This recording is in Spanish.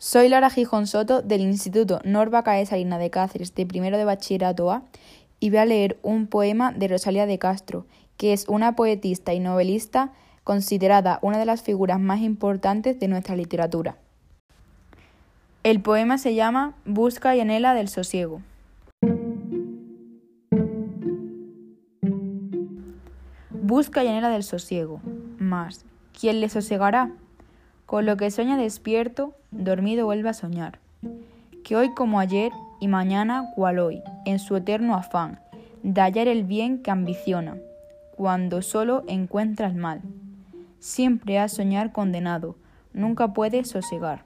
Soy Lara Gijón Soto del Instituto Norva Cae Salina de Cáceres de primero de bachillerato A y voy a leer un poema de Rosalía de Castro, que es una poetista y novelista considerada una de las figuras más importantes de nuestra literatura. El poema se llama Busca y anhela del sosiego. Busca y anhela del sosiego, mas ¿quién le sosegará? Con lo que sueña despierto, dormido vuelve a soñar. Que hoy como ayer y mañana cual hoy, en su eterno afán, de hallar el bien que ambiciona, cuando solo encuentra el mal. Siempre a soñar condenado, nunca puede sosegar.